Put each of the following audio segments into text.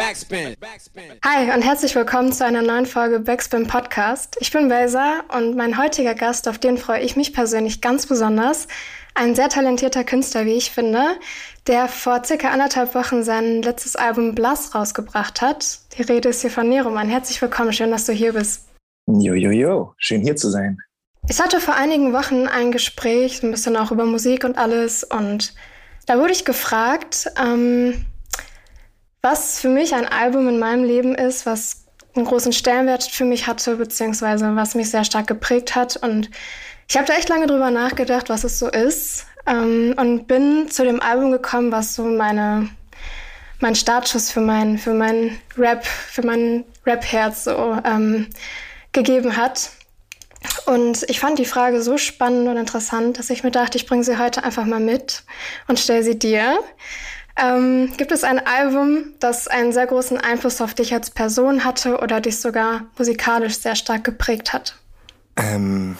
Backspin. Hi und herzlich willkommen zu einer neuen Folge Backspin Podcast. Ich bin Belsa und mein heutiger Gast, auf den freue ich mich persönlich ganz besonders. Ein sehr talentierter Künstler, wie ich finde, der vor circa anderthalb Wochen sein letztes Album Blass rausgebracht hat. Die Rede ist hier von Neroman. Herzlich willkommen, schön, dass du hier bist. Jo, jo, jo, schön hier zu sein. Ich hatte vor einigen Wochen ein Gespräch, ein bisschen auch über Musik und alles und da wurde ich gefragt, ähm, was für mich ein Album in meinem Leben ist, was einen großen Stellenwert für mich hatte, beziehungsweise was mich sehr stark geprägt hat. Und ich habe da echt lange drüber nachgedacht, was es so ist. Ähm, und bin zu dem Album gekommen, was so meine, mein Startschuss für mein, für mein Rap, für mein Rap-Herz so ähm, gegeben hat. Und ich fand die Frage so spannend und interessant, dass ich mir dachte, ich bringe sie heute einfach mal mit und stelle sie dir. Ähm, gibt es ein Album, das einen sehr großen Einfluss auf dich als Person hatte oder dich sogar musikalisch sehr stark geprägt hat? Ähm,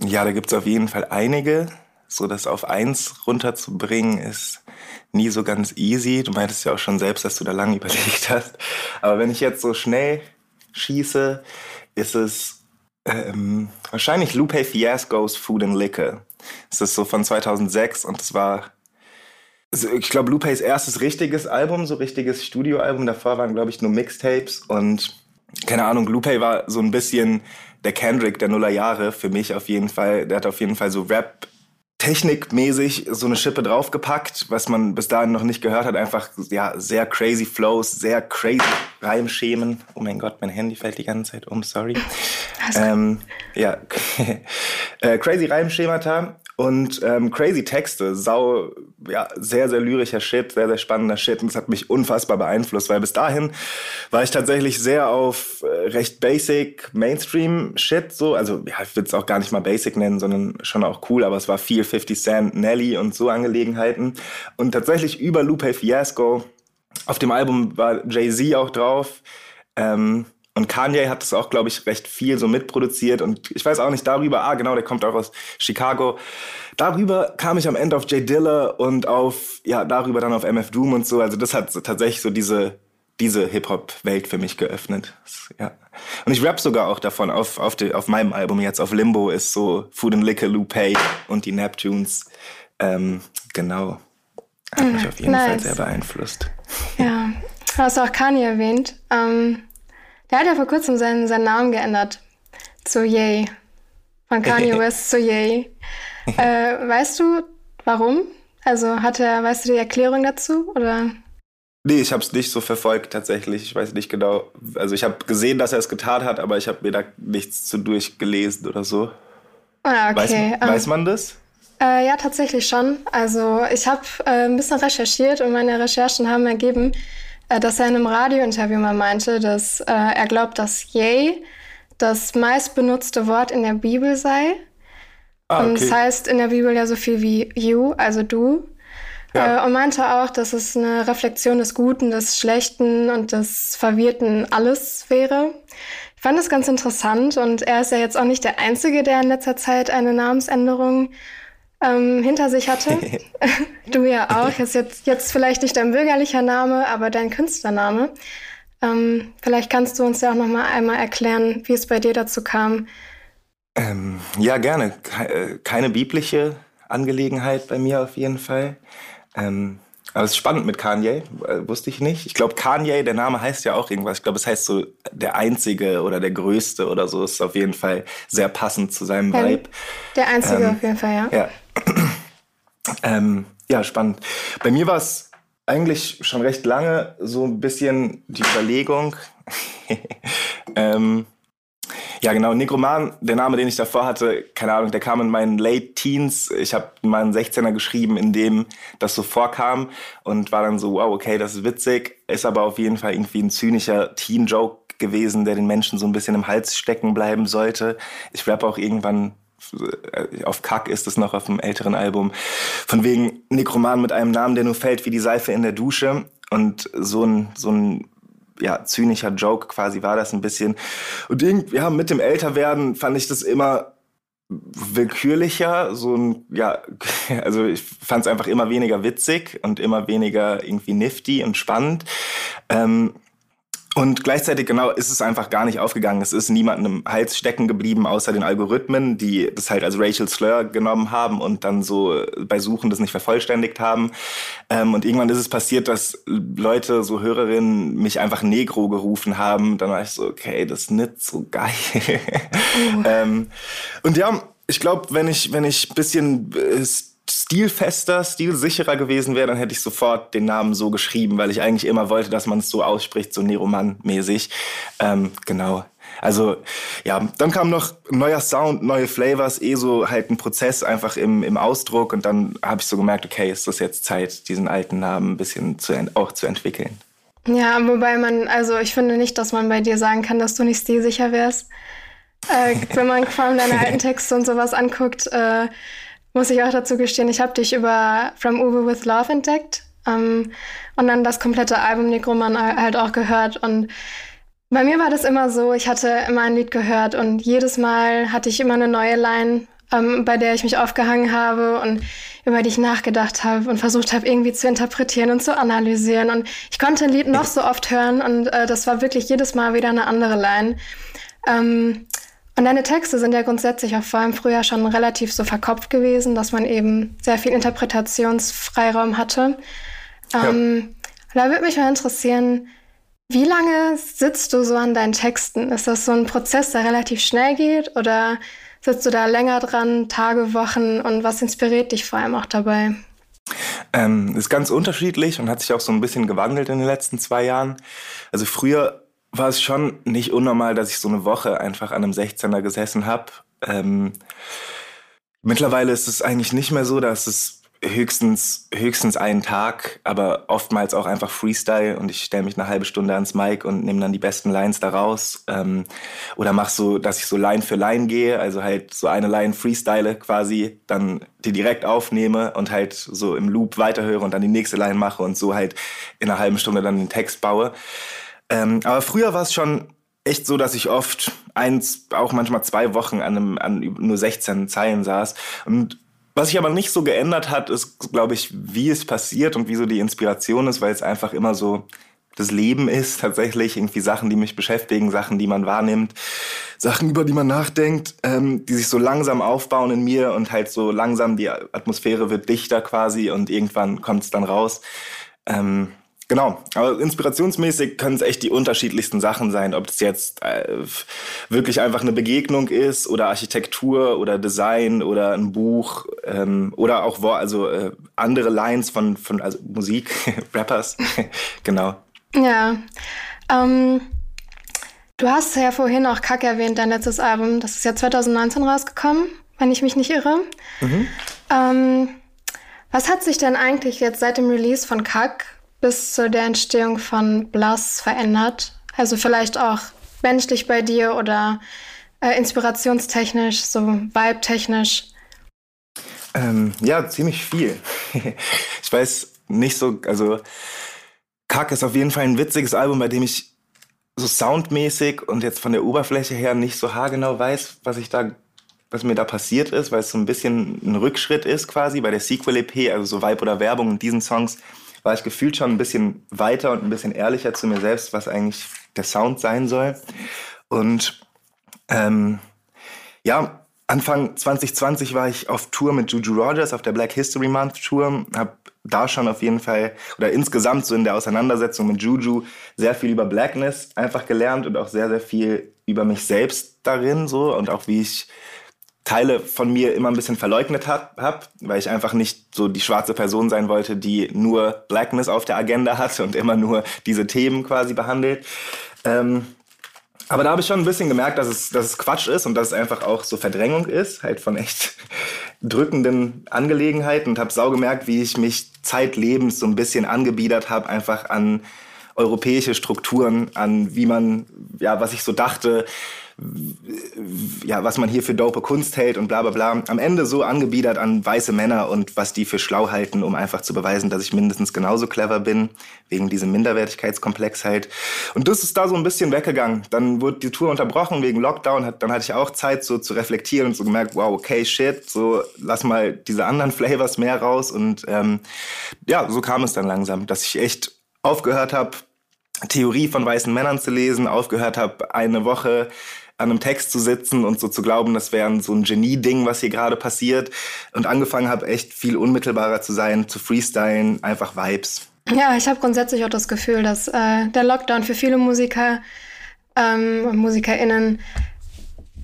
ja, da gibt es auf jeden Fall einige. So das auf eins runterzubringen ist nie so ganz easy. Du meintest ja auch schon selbst, dass du da lange überlegt hast. Aber wenn ich jetzt so schnell schieße, ist es ähm, wahrscheinlich Lupe Fiasco's Food and Liquor. Es ist so von 2006 und es war, ich glaube, Lupe's erstes richtiges Album, so richtiges Studioalbum. Davor waren, glaube ich, nur Mixtapes und keine Ahnung, Lupe war so ein bisschen der Kendrick der Nullerjahre für mich auf jeden Fall. Der hat auf jeden Fall so Rap technikmäßig so eine Schippe draufgepackt, was man bis dahin noch nicht gehört hat. Einfach ja sehr crazy Flows, sehr crazy Reimschemen. Oh mein Gott, mein Handy fällt die ganze Zeit um, sorry. Ähm, ja, äh, crazy Reimschemata und ähm, crazy Texte, sau, ja, sehr, sehr lyrischer Shit, sehr, sehr spannender Shit. Und das hat mich unfassbar beeinflusst, weil bis dahin war ich tatsächlich sehr auf äh, recht basic Mainstream-Shit, so. Also, ja, ich würde es auch gar nicht mal basic nennen, sondern schon auch cool, aber es war viel 50 Cent, Nelly und so Angelegenheiten. Und tatsächlich über Lupe Fiasco, auf dem Album war Jay-Z auch drauf. Ähm, und Kanye hat das auch, glaube ich, recht viel so mitproduziert. Und ich weiß auch nicht darüber, ah, genau, der kommt auch aus Chicago. Darüber kam ich am Ende auf Jay Diller und auf, ja, darüber dann auf MF Doom und so. Also das hat so tatsächlich so diese, diese Hip-Hop-Welt für mich geöffnet. Ja. Und ich rap sogar auch davon auf, auf, die, auf meinem Album jetzt, auf Limbo ist so Food and Liquor, Lupe und die Neptunes. Ähm, genau. Hat mich auf jeden nice. Fall sehr beeinflusst. Ja, du hast auch Kanye erwähnt. Ähm der hat ja vor kurzem seinen, seinen Namen geändert zu Yay. Von Kanye West zu Yay. Äh, weißt du, warum? Also hat er, weißt du die Erklärung dazu? Oder? Nee, ich habe es nicht so verfolgt tatsächlich. Ich weiß nicht genau. Also ich habe gesehen, dass er es getan hat, aber ich habe mir da nichts zu durchgelesen oder so. Ah, okay. Weiß, ähm, weiß man das? Äh, ja, tatsächlich schon. Also ich habe äh, ein bisschen recherchiert und meine Recherchen haben ergeben, dass er in einem Radiointerview mal meinte, dass äh, er glaubt, dass Yay das meistbenutzte Wort in der Bibel sei. Ah, okay. Und es heißt in der Bibel ja so viel wie you, also du. Ja. Äh, und meinte auch, dass es eine Reflexion des Guten, des Schlechten und des Verwirrten alles wäre. Ich fand das ganz interessant und er ist ja jetzt auch nicht der Einzige, der in letzter Zeit eine Namensänderung ähm, hinter sich hatte. du ja auch. Ist jetzt, jetzt vielleicht nicht dein bürgerlicher Name, aber dein Künstlername. Ähm, vielleicht kannst du uns ja auch noch mal einmal erklären, wie es bei dir dazu kam. Ähm, ja, gerne. Äh, keine biblische Angelegenheit bei mir auf jeden Fall. Ähm, aber es ist spannend mit Kanye, äh, wusste ich nicht. Ich glaube, Kanye, der Name heißt ja auch irgendwas. Ich glaube, es heißt so der Einzige oder der Größte oder so. Ist auf jeden Fall sehr passend zu seinem ja, Vibe. Der Einzige ähm, auf jeden Fall, ja. Ja, ähm, ja spannend. Bei mir war es eigentlich schon recht lange so ein bisschen die Überlegung, ähm, ja, genau. Negroman, der Name, den ich davor hatte, keine Ahnung, der kam in meinen Late Teens. Ich habe meinen 16er geschrieben, in dem das so vorkam und war dann so, wow, okay, das ist witzig. Ist aber auf jeden Fall irgendwie ein zynischer Teen-Joke gewesen, der den Menschen so ein bisschen im Hals stecken bleiben sollte. Ich rappe auch irgendwann auf Kack ist es noch auf einem älteren Album. Von wegen Nekroman mit einem Namen, der nur fällt wie die Seife in der Dusche. Und so ein, so ein ja, zynischer Joke quasi war das ein bisschen. Und irgendwie, ja, mit dem Älterwerden fand ich das immer willkürlicher, so ein, ja, also ich fand es einfach immer weniger witzig und immer weniger irgendwie nifty und spannend. Ähm, und gleichzeitig, genau, ist es einfach gar nicht aufgegangen. Es ist niemandem im Hals stecken geblieben, außer den Algorithmen, die das halt als Racial Slur genommen haben und dann so bei Suchen das nicht vervollständigt haben. Ähm, und irgendwann ist es passiert, dass Leute, so Hörerinnen, mich einfach Negro gerufen haben. Dann war ich so, okay, das ist nicht so geil. Oh. ähm, und ja, ich glaube, wenn ich, wenn ich bisschen äh, stilfester, stilsicherer gewesen wäre, dann hätte ich sofort den Namen so geschrieben, weil ich eigentlich immer wollte, dass man es so ausspricht, so Neroman-mäßig. Ähm, genau. Also ja, dann kam noch neuer Sound, neue Flavors, eh so halt ein Prozess einfach im, im Ausdruck und dann habe ich so gemerkt, okay, ist das jetzt Zeit, diesen alten Namen ein bisschen zu, auch zu entwickeln. Ja, wobei man, also ich finde nicht, dass man bei dir sagen kann, dass du nicht stilsicher wärst. Äh, wenn man vor allem deine alten Texte und sowas anguckt, äh, muss ich auch dazu gestehen, ich habe dich über From Uwe with Love entdeckt ähm, und dann das komplette Album Negroman halt auch gehört. Und bei mir war das immer so, ich hatte immer ein Lied gehört und jedes Mal hatte ich immer eine neue Line, ähm, bei der ich mich aufgehangen habe und über die ich nachgedacht habe und versucht habe, irgendwie zu interpretieren und zu analysieren. Und ich konnte ein Lied noch so oft hören und äh, das war wirklich jedes Mal wieder eine andere Line. Ähm, und deine Texte sind ja grundsätzlich auch vor allem früher schon relativ so verkopft gewesen, dass man eben sehr viel Interpretationsfreiraum hatte. Ja. Ähm, da würde mich mal interessieren, wie lange sitzt du so an deinen Texten? Ist das so ein Prozess, der relativ schnell geht oder sitzt du da länger dran, Tage, Wochen und was inspiriert dich vor allem auch dabei? Ähm, ist ganz unterschiedlich und hat sich auch so ein bisschen gewandelt in den letzten zwei Jahren. Also früher war es schon nicht unnormal, dass ich so eine Woche einfach an einem 16er gesessen habe. Ähm, mittlerweile ist es eigentlich nicht mehr so, dass es höchstens höchstens einen Tag, aber oftmals auch einfach Freestyle und ich stelle mich eine halbe Stunde ans Mic und nehme dann die besten Lines daraus ähm, oder mach so, dass ich so Line für Line gehe, also halt so eine Line freestyle quasi, dann die direkt aufnehme und halt so im Loop weiterhöre und dann die nächste Line mache und so halt in einer halben Stunde dann den Text baue. Ähm, aber früher war es schon echt so, dass ich oft eins, auch manchmal zwei Wochen an, einem, an nur 16 Zeilen saß. Und was sich aber nicht so geändert hat, ist, glaube ich, wie es passiert und wie so die Inspiration ist, weil es einfach immer so das Leben ist, tatsächlich irgendwie Sachen, die mich beschäftigen, Sachen, die man wahrnimmt, Sachen, über die man nachdenkt, ähm, die sich so langsam aufbauen in mir und halt so langsam die Atmosphäre wird dichter quasi und irgendwann kommt es dann raus. Ähm, Genau, aber inspirationsmäßig können es echt die unterschiedlichsten Sachen sein, ob es jetzt äh, wirklich einfach eine Begegnung ist oder Architektur oder Design oder ein Buch ähm, oder auch also äh, andere Lines von von also Musik, Rappers, genau. Ja, ähm, du hast ja vorhin auch Kack erwähnt, dein letztes Album, das ist ja 2019 rausgekommen, wenn ich mich nicht irre. Mhm. Ähm, was hat sich denn eigentlich jetzt seit dem Release von Kack bis zu der Entstehung von Blass verändert? Also vielleicht auch menschlich bei dir oder äh, inspirationstechnisch, so vibe-technisch? Ähm, ja, ziemlich viel. ich weiß nicht so, also Kack ist auf jeden Fall ein witziges Album, bei dem ich so soundmäßig und jetzt von der Oberfläche her nicht so haargenau weiß, was ich da was mir da passiert ist, weil es so ein bisschen ein Rückschritt ist quasi bei der Sequel-EP, also so Vibe oder Werbung in diesen Songs war ich gefühlt schon ein bisschen weiter und ein bisschen ehrlicher zu mir selbst, was eigentlich der Sound sein soll. Und ähm, ja, Anfang 2020 war ich auf Tour mit Juju Rogers auf der Black History Month Tour, habe da schon auf jeden Fall oder insgesamt so in der Auseinandersetzung mit Juju sehr viel über Blackness einfach gelernt und auch sehr sehr viel über mich selbst darin so und auch wie ich Teile von mir immer ein bisschen verleugnet hab, weil ich einfach nicht so die schwarze Person sein wollte, die nur Blackness auf der Agenda hat und immer nur diese Themen quasi behandelt. Ähm, aber da habe ich schon ein bisschen gemerkt, dass es, dass es Quatsch ist und dass es einfach auch so Verdrängung ist, halt von echt drückenden Angelegenheiten und habe sau gemerkt, wie ich mich zeitlebens so ein bisschen angebiedert habe, einfach an europäische Strukturen, an wie man, ja, was ich so dachte, ja, was man hier für dope Kunst hält und bla bla bla. Am Ende so angebiedert an weiße Männer und was die für schlau halten, um einfach zu beweisen, dass ich mindestens genauso clever bin, wegen diesem Minderwertigkeitskomplex halt. Und das ist da so ein bisschen weggegangen. Dann wurde die Tour unterbrochen wegen Lockdown, dann hatte ich auch Zeit so zu reflektieren und so gemerkt, wow, okay, shit, so lass mal diese anderen Flavors mehr raus. Und ähm, ja, so kam es dann langsam, dass ich echt aufgehört habe, Theorie von weißen Männern zu lesen, aufgehört habe, eine Woche an einem Text zu sitzen und so zu glauben, das wäre so ein Genie-Ding, was hier gerade passiert. Und angefangen habe, echt viel unmittelbarer zu sein, zu freestylen, einfach Vibes. Ja, ich habe grundsätzlich auch das Gefühl, dass äh, der Lockdown für viele Musiker ähm, und MusikerInnen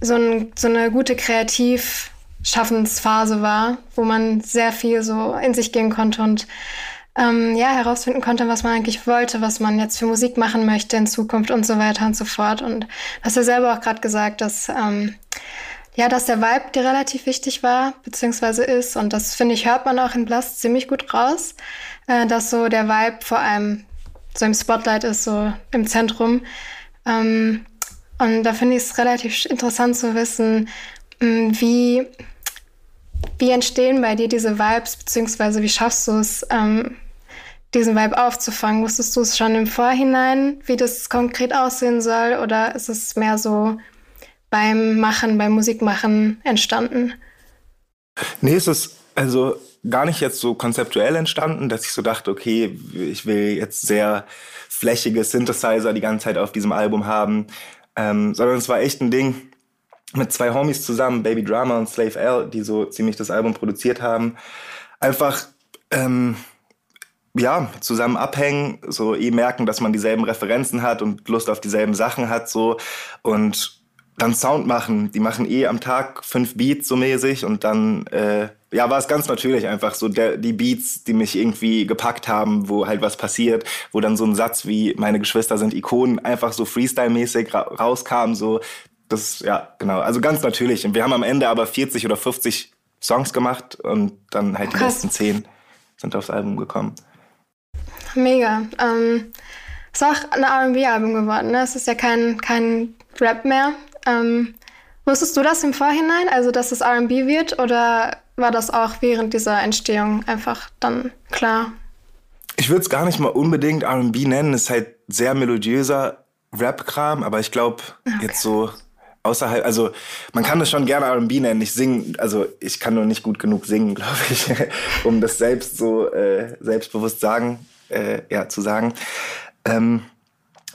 so, ein, so eine gute Kreativschaffensphase war, wo man sehr viel so in sich gehen konnte und ähm, ja, herausfinden konnte, was man eigentlich wollte, was man jetzt für Musik machen möchte in Zukunft und so weiter und so fort. Und hast ja selber auch gerade gesagt, dass, ähm, ja, dass der Vibe dir relativ wichtig war, beziehungsweise ist. Und das, finde ich, hört man auch in Blast ziemlich gut raus, äh, dass so der Vibe vor allem so im Spotlight ist, so im Zentrum. Ähm, und da finde ich es relativ interessant zu wissen, wie wie entstehen bei dir diese Vibes, beziehungsweise wie schaffst du es, ähm, diesen Vibe aufzufangen? Wusstest du es schon im Vorhinein, wie das konkret aussehen soll, oder ist es mehr so beim Machen, beim Musikmachen entstanden? Nee, es ist also gar nicht jetzt so konzeptuell entstanden, dass ich so dachte, okay, ich will jetzt sehr flächige Synthesizer die ganze Zeit auf diesem Album haben, ähm, sondern es war echt ein Ding, mit zwei Homies zusammen, Baby Drama und Slave L, die so ziemlich das Album produziert haben, einfach ähm, ja zusammen abhängen, so eh merken, dass man dieselben Referenzen hat und Lust auf dieselben Sachen hat, so und dann Sound machen. Die machen eh am Tag fünf Beats so mäßig und dann äh, ja, war es ganz natürlich einfach so der, die Beats, die mich irgendwie gepackt haben, wo halt was passiert, wo dann so ein Satz wie meine Geschwister sind Ikonen einfach so Freestyle-mäßig ra rauskam, so das, ja, genau. Also ganz natürlich. Und wir haben am Ende aber 40 oder 50 Songs gemacht und dann halt oh, die letzten 10 sind aufs Album gekommen. Mega. Ähm, ist auch ein RB-Album geworden, ne? Es ist ja kein, kein Rap mehr. Ähm, wusstest du das im Vorhinein, also dass es RB wird, oder war das auch während dieser Entstehung einfach dann klar? Ich würde es gar nicht mal unbedingt RB nennen. Es ist halt sehr melodiöser Rap-Kram, aber ich glaube, okay. jetzt so außerhalb, also man kann das schon gerne R&B nennen. Ich singe, also ich kann nur nicht gut genug singen, glaube ich, um das selbst so äh, selbstbewusst sagen, äh, ja, zu sagen. Ähm,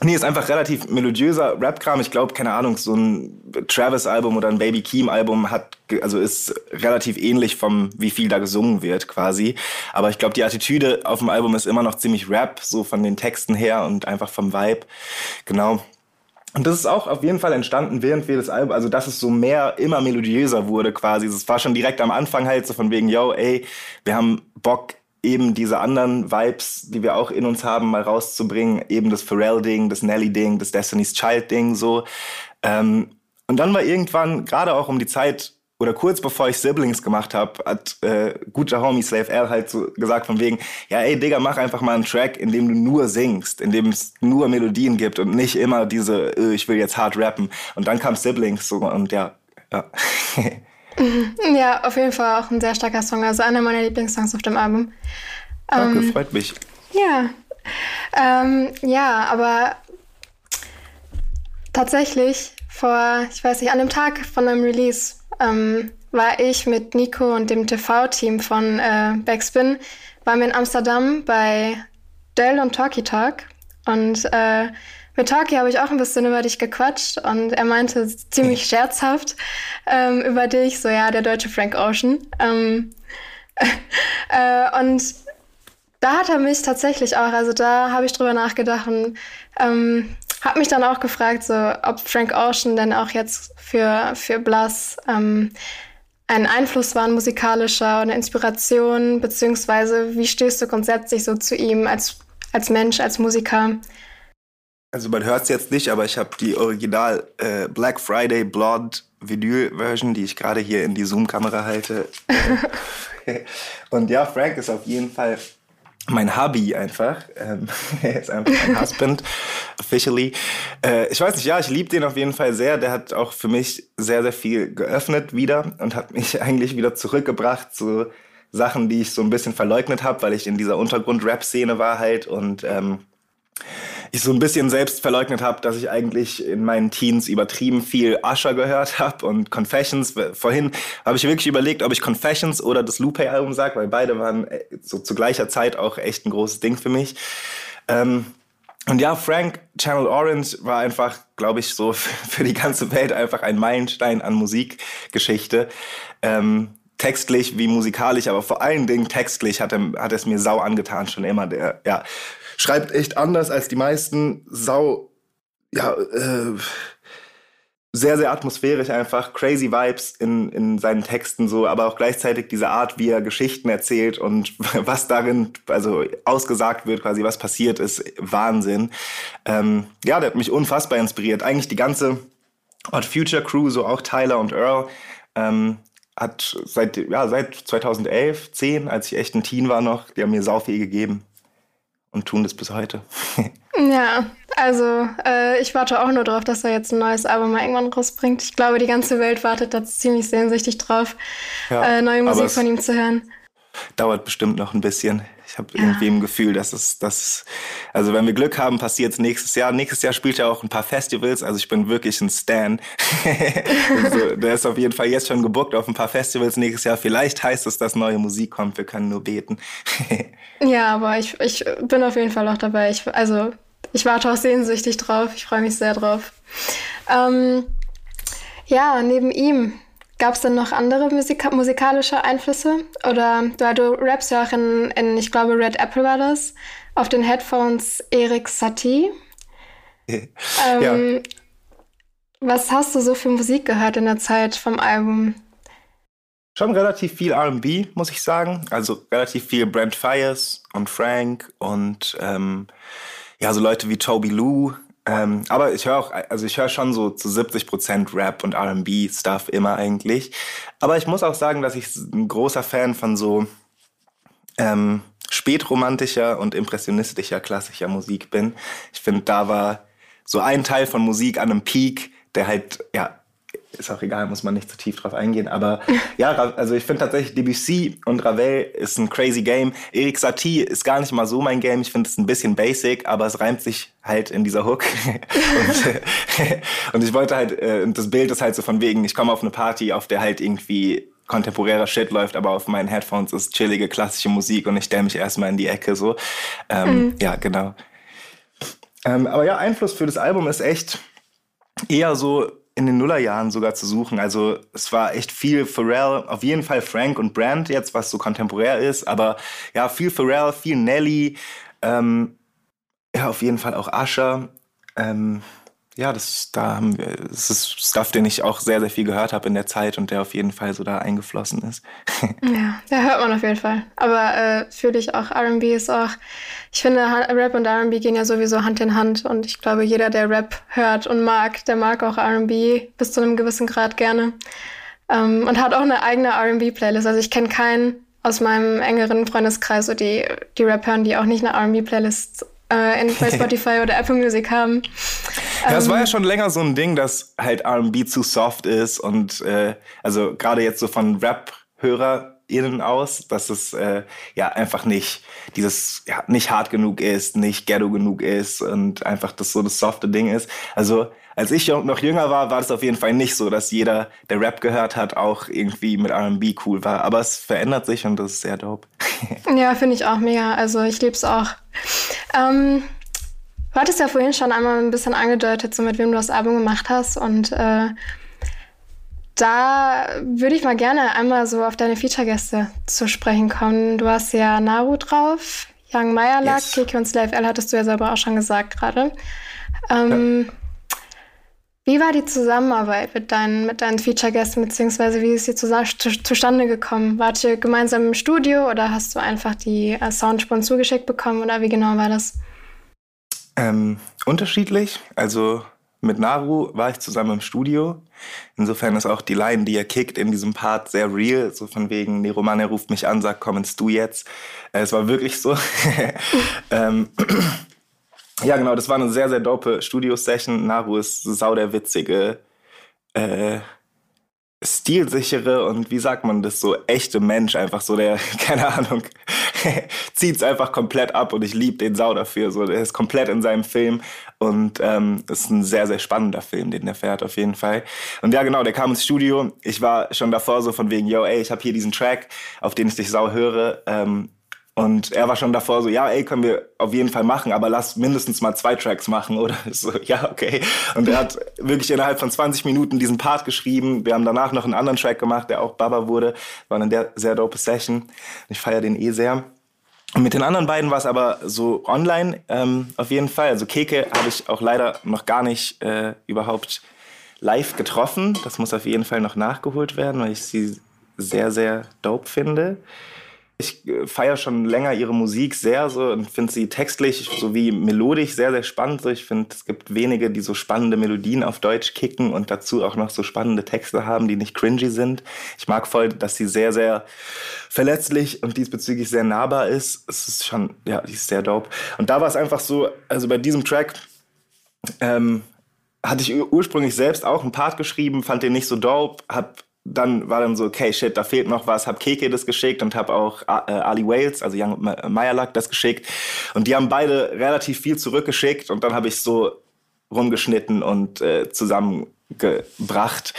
nee, ist einfach relativ melodiöser Rap-Kram. Ich glaube, keine Ahnung, so ein Travis-Album oder ein Baby Keem-Album hat, also ist relativ ähnlich vom, wie viel da gesungen wird, quasi. Aber ich glaube, die Attitüde auf dem Album ist immer noch ziemlich Rap, so von den Texten her und einfach vom Vibe. Genau. Und das ist auch auf jeden Fall entstanden, während wir das Album, also dass es so mehr, immer melodiöser wurde quasi. Es war schon direkt am Anfang halt so von wegen, yo, ey, wir haben Bock, eben diese anderen Vibes, die wir auch in uns haben, mal rauszubringen. Eben das Pharrell-Ding, das Nelly-Ding, das Destiny's Child-Ding, so. Ähm, und dann war irgendwann, gerade auch um die Zeit, oder kurz bevor ich Siblings gemacht habe, hat äh, guter Homie Slave L halt so gesagt von wegen, ja ey Digga, mach einfach mal einen Track, in dem du nur singst, in dem es nur Melodien gibt und nicht immer diese, äh, ich will jetzt hart rappen. Und dann kam Siblings so und ja, ja. ja, auf jeden Fall auch ein sehr starker Song, also einer meiner Lieblingssongs auf dem Album. Danke, ähm, freut mich. Ja, ähm, ja, aber tatsächlich vor, ich weiß nicht, an dem Tag von einem Release ähm, war ich mit Nico und dem TV-Team von äh, Backspin, waren wir in Amsterdam bei Dell und Talkie Talk. Und äh, mit Talkie habe ich auch ein bisschen über dich gequatscht und er meinte ziemlich scherzhaft ähm, über dich, so ja, der deutsche Frank Ocean. Ähm, äh, und da hat er mich tatsächlich auch, also da habe ich drüber nachgedacht und ähm, habe mich dann auch gefragt, so, ob Frank Ocean denn auch jetzt für, für Blass ähm, ein Einfluss war, ein musikalischer, eine Inspiration, beziehungsweise wie stehst du grundsätzlich so zu ihm als, als Mensch, als Musiker? Also man hört es jetzt nicht, aber ich habe die Original äh, Black Friday Blonde Vinyl-Version, die ich gerade hier in die Zoom-Kamera halte. Und ja, Frank ist auf jeden Fall mein Hobby einfach. Ähm, er ist einfach mein Husband, officially. Äh, ich weiß nicht, ja, ich liebe den auf jeden Fall sehr. Der hat auch für mich sehr, sehr viel geöffnet wieder und hat mich eigentlich wieder zurückgebracht zu Sachen, die ich so ein bisschen verleugnet habe, weil ich in dieser Untergrund-Rap-Szene war halt und ähm, ich so ein bisschen selbst verleugnet habe, dass ich eigentlich in meinen Teens übertrieben viel Usher gehört habe und Confessions. Vorhin habe ich wirklich überlegt, ob ich Confessions oder das Lupe-Album sage, weil beide waren äh, so zu gleicher Zeit auch echt ein großes Ding für mich. Ähm, und ja, Frank Channel Orange war einfach, glaube ich, so für die ganze Welt einfach ein Meilenstein an Musikgeschichte. Ähm, textlich wie musikalisch, aber vor allen Dingen textlich hat, er, hat es mir sau angetan schon immer. Der ja, schreibt echt anders als die meisten, sau, ja, äh, sehr, sehr atmosphärisch einfach, crazy Vibes in, in seinen Texten so, aber auch gleichzeitig diese Art, wie er Geschichten erzählt und was darin, also ausgesagt wird, quasi was passiert ist, Wahnsinn. Ähm, ja, der hat mich unfassbar inspiriert. Eigentlich die ganze Odd Future Crew, so auch Tyler und Earl, ähm, hat seit, ja, seit 2011, 10, als ich echt ein Teen war noch, die haben mir sau viel gegeben und tun das bis heute. ja, also äh, ich warte auch nur darauf, dass er jetzt ein neues Album mal irgendwann rausbringt. Ich glaube, die ganze Welt wartet da ziemlich sehnsüchtig drauf, ja, äh, neue Musik von ihm zu hören. Dauert bestimmt noch ein bisschen. Ich habe irgendwie ja. ein Gefühl, dass es, dass, also wenn wir Glück haben, passiert es nächstes Jahr. Nächstes Jahr spielt er auch ein paar Festivals. Also ich bin wirklich ein Stan. also, der ist auf jeden Fall jetzt schon gebuckt auf ein paar Festivals nächstes Jahr. Vielleicht heißt es, dass neue Musik kommt. Wir können nur beten. ja, aber ich, ich bin auf jeden Fall auch dabei. Ich, also ich warte auch sehnsüchtig drauf. Ich freue mich sehr drauf. Ähm, ja, neben ihm Gab es denn noch andere Musika musikalische Einflüsse? Oder du, du rappst ja auch in, in, ich glaube, Red Apple war das, auf den Headphones Erik Satie. ähm, ja. Was hast du so für Musik gehört in der Zeit vom Album? Schon relativ viel RB, muss ich sagen. Also relativ viel Brent Fires und Frank und ähm, ja, so Leute wie Toby Lou, ähm, aber ich höre auch, also ich höre schon so zu 70 Prozent Rap und R&B-Stuff immer eigentlich. Aber ich muss auch sagen, dass ich ein großer Fan von so ähm, spätromantischer und impressionistischer klassischer Musik bin. Ich finde, da war so ein Teil von Musik an einem Peak, der halt ja ist auch egal, muss man nicht zu tief drauf eingehen. Aber ja, also ich finde tatsächlich Debussy und Ravel ist ein crazy Game. Erik Satie ist gar nicht mal so mein Game. Ich finde es ein bisschen basic, aber es reimt sich halt in dieser Hook. und, und, ich wollte halt, äh, das Bild ist halt so von wegen, ich komme auf eine Party, auf der halt irgendwie kontemporärer Shit läuft, aber auf meinen Headphones ist chillige klassische Musik und ich stelle mich erstmal in die Ecke so. Ähm, mhm. Ja, genau. Ähm, aber ja, Einfluss für das Album ist echt eher so in den Nullerjahren sogar zu suchen. Also es war echt viel Pharrell, auf jeden Fall Frank und Brand jetzt, was so kontemporär ist, aber ja, viel Pharrell, viel Nelly, ähm, ja, auf jeden Fall auch Usher. Ähm, ja, das, da haben wir, das ist Stuff, den ich auch sehr, sehr viel gehört habe in der Zeit und der auf jeden Fall so da eingeflossen ist. ja, da hört man auf jeden Fall. Aber äh, fühle ich auch, R&B ist auch, ich finde, Rap und R&B gehen ja sowieso Hand in Hand und ich glaube, jeder, der Rap hört und mag, der mag auch R&B bis zu einem gewissen Grad gerne ähm, und hat auch eine eigene R&B-Playlist. Also ich kenne keinen aus meinem engeren Freundeskreis, so die, die Rap hören, die auch nicht eine R&B-Playlist äh, in, bei Spotify oder Apple Music haben. Ja, es war ja ähm, schon länger so ein Ding, dass halt R&B zu soft ist und äh, also gerade jetzt so von Rap-HörerInnen aus, dass es äh, ja einfach nicht dieses ja nicht hart genug ist, nicht ghetto genug ist und einfach das so das softe Ding ist. Also als ich noch jünger war, war es auf jeden Fall nicht so, dass jeder, der Rap gehört hat, auch irgendwie mit R&B cool war. Aber es verändert sich und das ist sehr dope. ja, finde ich auch mega. Also ich liebe es auch. Ähm, du hattest ja vorhin schon einmal ein bisschen angedeutet, so mit wem du das Album gemacht hast. Und äh, da würde ich mal gerne einmal so auf deine Feature-Gäste zu sprechen kommen. Du hast ja Naru drauf, Young Meyerlack, yes. Kiki und Slave L hattest du ja selber auch schon gesagt gerade. Ähm, ja. Wie war die Zusammenarbeit mit deinen, mit deinen Feature-Gästen, beziehungsweise wie ist sie zu, zu, zustande gekommen? Wart ihr gemeinsam im Studio oder hast du einfach die äh, Soundspuren zugeschickt bekommen oder wie genau war das? Ähm, unterschiedlich. Also mit Naru war ich zusammen im Studio. Insofern ist auch die Line, die er kickt in diesem Part, sehr real. So von wegen, die Romane ruft mich an, sagt, komm ins Du jetzt. Äh, es war wirklich so. ähm, ja, genau, das war eine sehr, sehr dope Studio-Session. Naru ist sau der witzige, äh, stilsichere und wie sagt man das, so echte Mensch, einfach so der, keine Ahnung, zieht's einfach komplett ab und ich liebe den Sau dafür. So, der ist komplett in seinem Film und ähm, ist ein sehr, sehr spannender Film, den der fährt auf jeden Fall. Und ja, genau, der kam ins Studio. Ich war schon davor so von wegen, yo, ey, ich habe hier diesen Track, auf den ich dich sau höre. Ähm, Und er war schon davor so, ja, ey, können wir auf jeden Fall machen, aber lass mindestens mal zwei Tracks machen, oder? So, ja, okay. Und er hat wirklich innerhalb von 20 Minuten diesen Part geschrieben. Wir haben danach noch einen anderen Track gemacht, der auch Baba wurde. War eine sehr dope Session. Ich feiere den eh sehr. Und mit den anderen beiden war es aber so online ähm, auf jeden Fall. Also Keke habe ich auch leider noch gar nicht äh, überhaupt live getroffen. Das muss auf jeden Fall noch nachgeholt werden, weil ich sie sehr, sehr dope finde. Ich äh, feiere schon länger ihre Musik sehr so und finde sie textlich sowie melodisch sehr, sehr spannend. So, ich finde, es gibt wenige, die so spannende Melodien auf Deutsch kicken und dazu auch noch so spannende Texte haben, die nicht cringy sind. Ich mag voll, dass sie sehr, sehr verletzlich und diesbezüglich sehr nahbar ist. Es ist schon, ja, die ist sehr dope. Und da war es einfach so, also bei diesem Track, ähm, hatte ich ursprünglich selbst auch einen Part geschrieben, fand den nicht so dope, hab dann war dann so, okay, shit, da fehlt noch was, hab Keke das geschickt und hab auch äh, Ali Wales, also Young Meyerlack, das geschickt. Und die haben beide relativ viel zurückgeschickt und dann habe ich so rumgeschnitten und äh, zusammengebracht.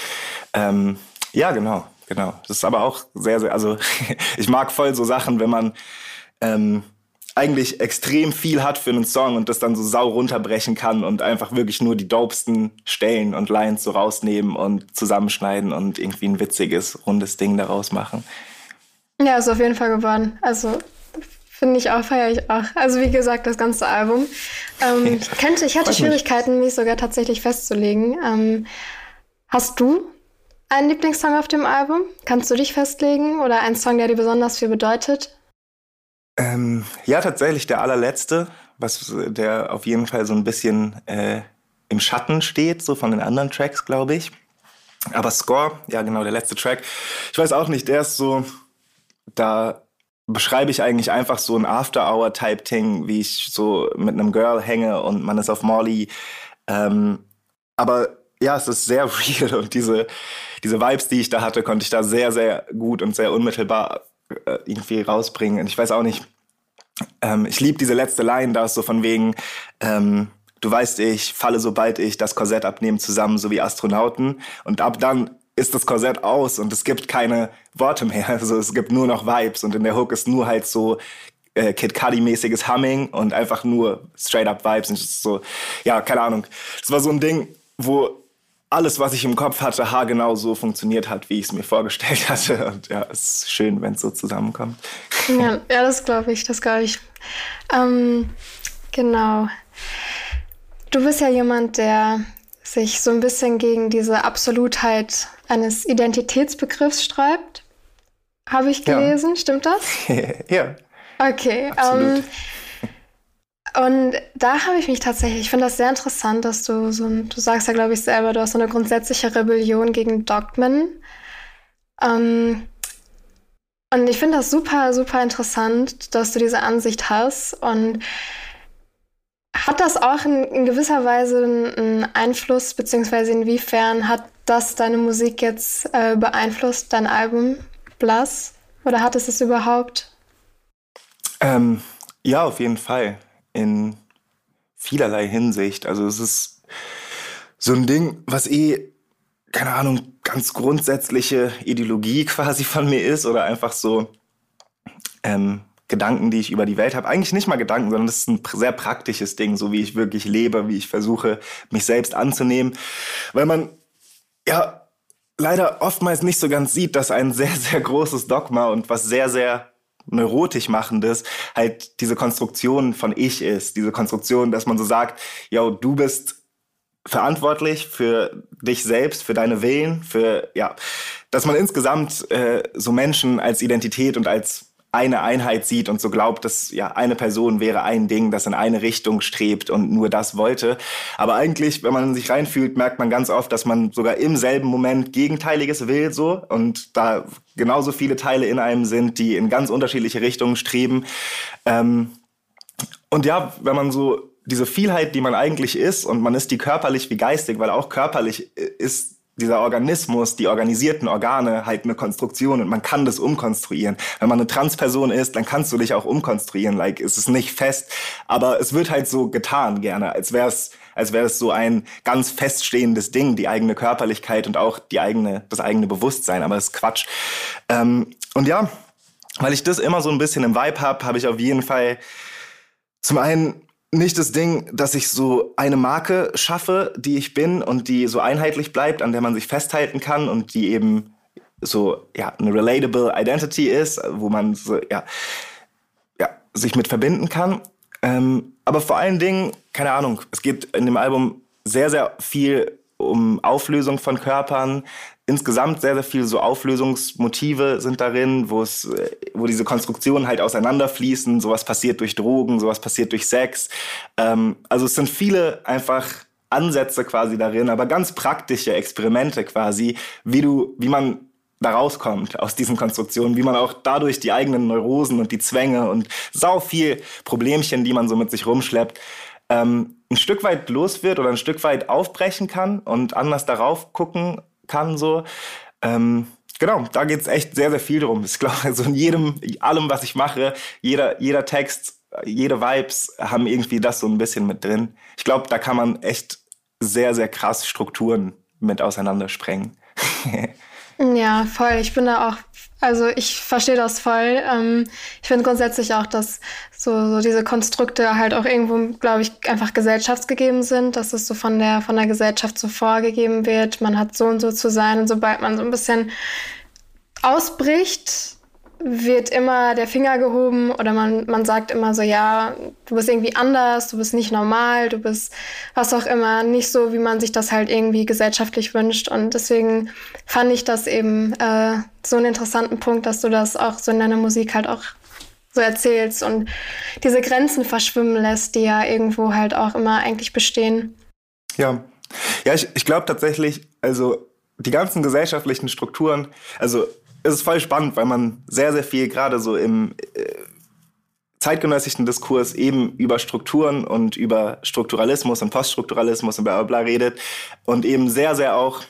Ähm, ja, genau, genau. Das ist aber auch sehr, sehr, also ich mag voll so Sachen, wenn man ähm, eigentlich extrem viel hat für einen Song und das dann so sau runterbrechen kann und einfach wirklich nur die dopesten Stellen und Lines so rausnehmen und zusammenschneiden und irgendwie ein witziges, rundes Ding daraus machen. Ja, ist auf jeden Fall geworden. Also finde ich auch, feiere ich auch. Also wie gesagt, das ganze Album. Ähm, ich, kannte, ich hatte Schwierigkeiten, mich sogar tatsächlich festzulegen. Ähm, hast du einen Lieblingssong auf dem Album? Kannst du dich festlegen? Oder einen Song, der dir besonders viel bedeutet? Ähm, ja, tatsächlich der allerletzte, was der auf jeden Fall so ein bisschen äh, im Schatten steht, so von den anderen Tracks, glaube ich. Aber Score, ja genau, der letzte Track. Ich weiß auch nicht, der ist so, da beschreibe ich eigentlich einfach so ein After-Hour-Type-Thing, wie ich so mit einem Girl hänge und man ist auf Molly. Ähm, aber ja, es ist sehr real und diese, diese Vibes, die ich da hatte, konnte ich da sehr, sehr gut und sehr unmittelbar äh, irgendwie rausbringen. Und ich weiß auch nicht, ähm, ich liebe diese letzte Line, da ist so von wegen, ähm, du weißt, ich falle, sobald ich das Korsett abnehme, zusammen, so wie Astronauten. Und ab dann ist das Korsett aus und es gibt keine Worte mehr. Also es gibt nur noch Vibes und in der Hook ist nur halt so äh, Kid Cudi-mäßiges Humming und einfach nur straight up Vibes. Und so, ja, keine Ahnung. Das war so ein Ding, wo alles, was ich im Kopf hatte, haargenau so funktioniert hat, wie ich es mir vorgestellt hatte. Und ja, es ist schön, wenn es so zusammenkommt. Ja, ja das glaube ich, das glaube ich. Ähm, genau. Du bist ja jemand, der sich so ein bisschen gegen diese Absolutheit eines Identitätsbegriffs streibt. Habe ich gelesen, ja. stimmt das? ja. Okay. Absolut. Ähm, und da habe ich mich tatsächlich, ich finde das sehr interessant, dass du so du sagst ja, glaube ich, selber, du hast so eine grundsätzliche Rebellion gegen Dogmen. Ähm, und ich finde das super, super interessant, dass du diese Ansicht hast. Und hat das auch in, in gewisser Weise einen Einfluss, beziehungsweise inwiefern hat das deine Musik jetzt äh, beeinflusst, dein Album Blass? Oder hat es es überhaupt? Ähm, ja, auf jeden Fall in vielerlei Hinsicht. Also es ist so ein Ding, was eh, keine Ahnung, ganz grundsätzliche Ideologie quasi von mir ist oder einfach so ähm, Gedanken, die ich über die Welt habe. Eigentlich nicht mal Gedanken, sondern das ist ein sehr praktisches Ding, so wie ich wirklich lebe, wie ich versuche, mich selbst anzunehmen. Weil man, ja, leider oftmals nicht so ganz sieht, dass ein sehr, sehr großes Dogma und was sehr, sehr neurotisch machendes halt diese Konstruktion von Ich ist. Diese Konstruktion, dass man so sagt, yo, du bist verantwortlich für dich selbst, für deine Willen, für, ja, dass man insgesamt äh, so Menschen als Identität und als eine Einheit sieht und so glaubt, dass ja eine Person wäre ein Ding, das in eine Richtung strebt und nur das wollte. Aber eigentlich, wenn man sich reinfühlt, merkt man ganz oft, dass man sogar im selben Moment Gegenteiliges will so und da genauso viele Teile in einem sind, die in ganz unterschiedliche Richtungen streben. Ähm, und ja, wenn man so diese Vielheit, die man eigentlich ist, und man ist die körperlich wie geistig, weil auch körperlich ist dieser Organismus, die organisierten Organe halt eine Konstruktion und man kann das umkonstruieren. Wenn man eine Transperson ist, dann kannst du dich auch umkonstruieren. Like, es ist nicht fest, aber es wird halt so getan gerne, als wäre es, als wäre es so ein ganz feststehendes Ding, die eigene Körperlichkeit und auch die eigene, das eigene Bewusstsein. Aber es ist Quatsch. Ähm, und ja, weil ich das immer so ein bisschen im Vibe habe, habe ich auf jeden Fall zum einen nicht das Ding, dass ich so eine Marke schaffe, die ich bin und die so einheitlich bleibt, an der man sich festhalten kann und die eben so ja eine relatable Identity ist, wo man so ja ja sich mit verbinden kann. Ähm, aber vor allen Dingen, keine Ahnung, es geht in dem Album sehr sehr viel um Auflösung von Körpern, insgesamt sehr, sehr viel so Auflösungsmotive sind darin, wo es, wo diese Konstruktionen halt auseinanderfließen. Sowas passiert durch Drogen, sowas passiert durch Sex. Ähm, also es sind viele einfach Ansätze quasi darin, aber ganz praktische Experimente quasi, wie du, wie man da rauskommt aus diesen Konstruktionen, wie man auch dadurch die eigenen Neurosen und die Zwänge und sau viel Problemchen, die man so mit sich rumschleppt, ähm, ein Stück weit los wird oder ein Stück weit aufbrechen kann und anders darauf gucken kann. So. Ähm, genau, da geht es echt sehr, sehr viel drum. Ich glaube, also in jedem, allem, was ich mache, jeder, jeder Text, jede Vibes haben irgendwie das so ein bisschen mit drin. Ich glaube, da kann man echt sehr, sehr krass Strukturen mit auseinandersprengen. ja, voll. Ich bin da auch also ich verstehe das voll. Ähm, ich finde grundsätzlich auch, dass so, so diese Konstrukte halt auch irgendwo, glaube ich, einfach gesellschaftsgegeben sind, dass es so von der, von der Gesellschaft so vorgegeben wird, man hat so und so zu sein. Und sobald man so ein bisschen ausbricht, wird immer der Finger gehoben oder man, man sagt immer so, ja, du bist irgendwie anders, du bist nicht normal, du bist was auch immer, nicht so, wie man sich das halt irgendwie gesellschaftlich wünscht. Und deswegen fand ich das eben äh, so einen interessanten Punkt, dass du das auch so in deiner Musik halt auch so erzählst und diese Grenzen verschwimmen lässt, die ja irgendwo halt auch immer eigentlich bestehen. Ja, ja, ich, ich glaube tatsächlich, also die ganzen gesellschaftlichen Strukturen, also es ist voll spannend, weil man sehr, sehr viel gerade so im äh, zeitgenössischen Diskurs eben über Strukturen und über Strukturalismus und Poststrukturalismus und bla bla redet und eben sehr, sehr auch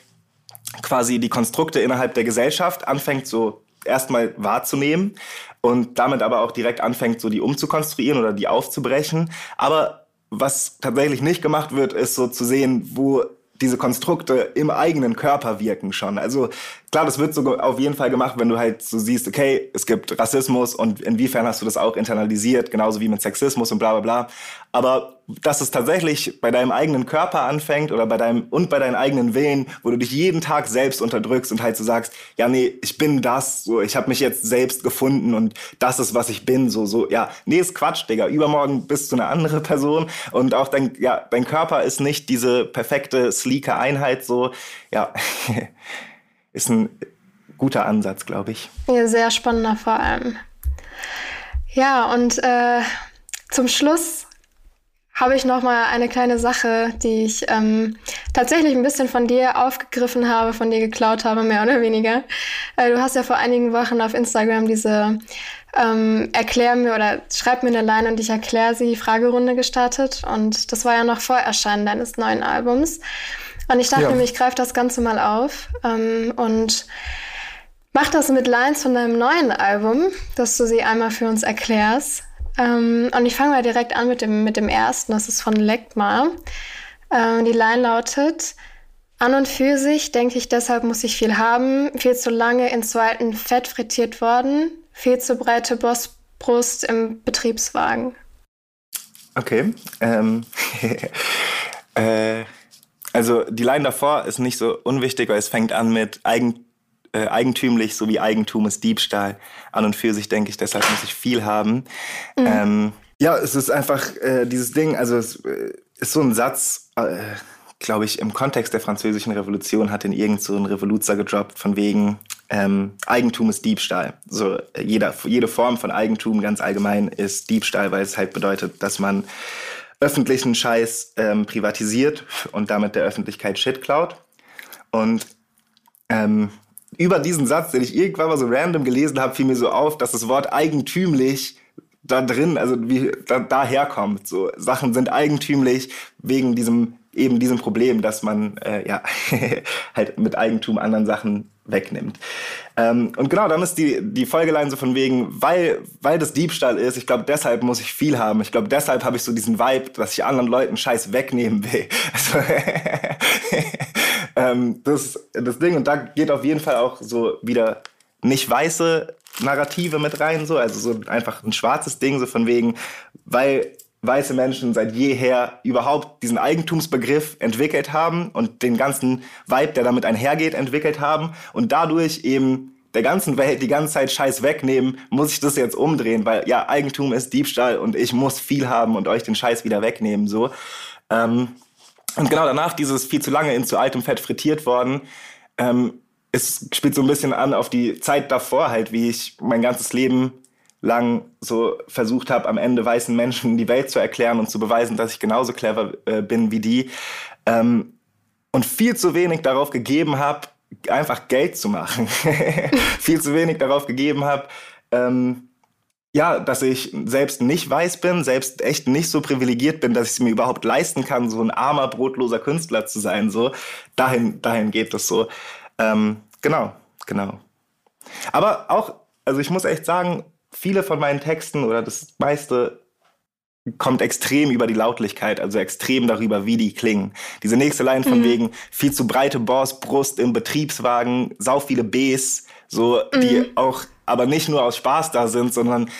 quasi die Konstrukte innerhalb der Gesellschaft anfängt so erstmal wahrzunehmen und damit aber auch direkt anfängt, so die umzukonstruieren oder die aufzubrechen. Aber was tatsächlich nicht gemacht wird, ist so zu sehen, wo diese Konstrukte im eigenen Körper wirken schon. Also klar, das wird so auf jeden Fall gemacht, wenn du halt so siehst, okay, es gibt Rassismus und inwiefern hast du das auch internalisiert, genauso wie mit Sexismus und bla bla bla. Aber dass es tatsächlich bei deinem eigenen Körper anfängt oder bei deinem und bei deinen eigenen Willen, wo du dich jeden Tag selbst unterdrückst und halt so sagst, ja nee, ich bin das, so ich habe mich jetzt selbst gefunden und das ist was ich bin, so so ja, nee, ist Quatsch, Digga. Übermorgen bist du eine andere Person und auch dein ja, dein Körper ist nicht diese perfekte sleeke Einheit so, ja. ist ein guter Ansatz, glaube ich. Ja, sehr spannender vor allem. Ja, und äh, zum Schluss habe ich noch mal eine kleine Sache, die ich ähm, tatsächlich ein bisschen von dir aufgegriffen habe, von dir geklaut habe, mehr oder weniger. Äh, du hast ja vor einigen Wochen auf Instagram diese ähm, Erklär mir oder schreib mir eine Line und ich erkläre sie Fragerunde gestartet. Und das war ja noch vor Erscheinen deines neuen Albums. Und ich dachte ja. mir, ich greife das Ganze mal auf ähm, und mach das mit Lines von deinem neuen Album, dass du sie einmal für uns erklärst. Ähm, und ich fange mal direkt an mit dem, mit dem ersten, das ist von Leckmar. Ähm, die Line lautet, an und für sich denke ich, deshalb muss ich viel haben, viel zu lange ins alten Fett frittiert worden, viel zu breite Bossbrust im Betriebswagen. Okay. Ähm, äh, also die Line davor ist nicht so unwichtig, weil es fängt an mit Eigen, äh, eigentümlich sowie Eigentum ist Diebstahl. An und für sich denke ich, deshalb muss ich viel haben. Mhm. Ähm, ja, es ist einfach äh, dieses Ding, also es äh, ist so ein Satz, äh, glaube ich, im Kontext der französischen Revolution hat in irgend so ein Revoluzer gedroppt, von wegen ähm, Eigentum ist Diebstahl. So jeder, jede Form von Eigentum ganz allgemein ist Diebstahl, weil es halt bedeutet, dass man öffentlichen Scheiß ähm, privatisiert und damit der Öffentlichkeit Shit klaut. Und ähm, über diesen Satz, den ich irgendwann mal so random gelesen habe, fiel mir so auf, dass das Wort eigentümlich da drin, also wie da, daherkommt. So Sachen sind eigentümlich wegen diesem eben diesem Problem, dass man äh, ja halt mit Eigentum anderen Sachen wegnimmt. Ähm, und genau, dann ist die, die Folgeline so von wegen, weil, weil das Diebstahl ist, ich glaube, deshalb muss ich viel haben. Ich glaube, deshalb habe ich so diesen Vibe, dass ich anderen Leuten Scheiß wegnehmen will. Also, ähm, das, das Ding, und da geht auf jeden Fall auch so wieder nicht weiße Narrative mit rein, so, also so einfach ein schwarzes Ding, so von wegen, weil weiße Menschen seit jeher überhaupt diesen Eigentumsbegriff entwickelt haben und den ganzen Vibe, der damit einhergeht, entwickelt haben und dadurch eben der ganzen Welt die ganze Zeit Scheiß wegnehmen, muss ich das jetzt umdrehen, weil ja, Eigentum ist Diebstahl und ich muss viel haben und euch den Scheiß wieder wegnehmen, so. Ähm, und genau danach dieses viel zu lange in zu altem Fett frittiert worden, ähm, es spielt so ein bisschen an auf die Zeit davor halt, wie ich mein ganzes Leben lang so versucht habe, am Ende weißen Menschen die Welt zu erklären und zu beweisen, dass ich genauso clever äh, bin wie die. Ähm, und viel zu wenig darauf gegeben habe, einfach Geld zu machen. viel zu wenig darauf gegeben habe, ähm, ja, dass ich selbst nicht weiß bin, selbst echt nicht so privilegiert bin, dass ich es mir überhaupt leisten kann, so ein armer, brotloser Künstler zu sein. So dahin, dahin geht es so. Ähm, genau, genau. Aber auch, also ich muss echt sagen, viele von meinen Texten oder das meiste kommt extrem über die Lautlichkeit, also extrem darüber, wie die klingen. Diese nächste Line von mhm. wegen viel zu breite Bossbrust im Betriebswagen, sau viele Bs, so, mhm. die auch aber nicht nur aus Spaß da sind, sondern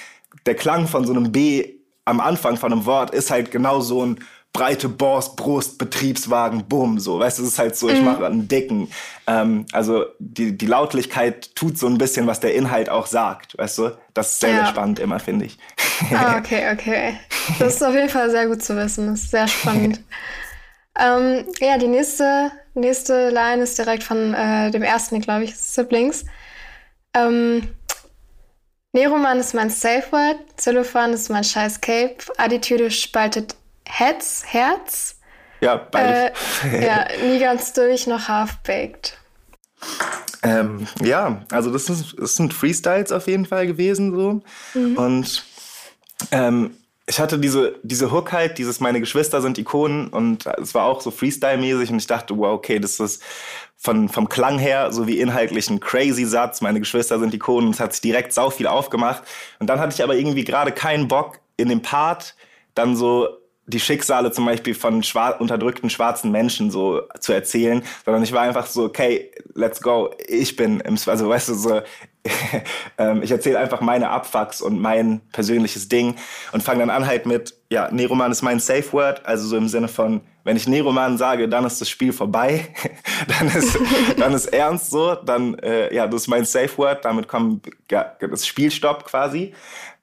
der Klang von so einem B am Anfang von einem Wort ist halt genau so ein breite Boss, Brust, Betriebswagen, bumm, so. Weißt du, es ist halt so, ich mhm. mache einen dicken. Ähm, also die, die Lautlichkeit tut so ein bisschen, was der Inhalt auch sagt, weißt du? Das ist sehr, ja. sehr spannend immer, finde ich. Ah, okay, okay. Das ist auf jeden Fall sehr gut zu wissen. Das ist sehr spannend. ähm, ja, die nächste, nächste Line ist direkt von äh, dem ersten, glaube ich, Siblings. Ähm, Neroman ist mein Safe Word, Zillophan ist mein scheiß Cape, Attitüde spaltet Heads, Herz. Ja, beides. Äh, ja, nie ganz durch, noch half-baked. Ähm, ja, also das, ist, das sind Freestyles auf jeden Fall gewesen so. Mhm. Und ähm, ich hatte diese, diese Hook halt, dieses meine Geschwister sind Ikonen und es war auch so Freestyle-mäßig und ich dachte, wow, okay, das ist von, vom Klang her sowie inhaltlich ein crazy Satz. Meine Geschwister sind Ikonen und es hat sich direkt sau viel aufgemacht. Und dann hatte ich aber irgendwie gerade keinen Bock in dem Part dann so die Schicksale zum Beispiel von schwar unterdrückten schwarzen Menschen so zu erzählen, sondern ich war einfach so, okay, let's go, ich bin im, also weißt du, so, ähm, ich erzähle einfach meine Abfucks und mein persönliches Ding und fange dann an halt mit, ja, Neroman ist mein Safe Word, also so im Sinne von, wenn ich Neroman sage, dann ist das Spiel vorbei, dann ist, dann ist ernst so, dann, äh, ja, das ist mein Safe Word, damit kommt ja, das Spielstopp quasi.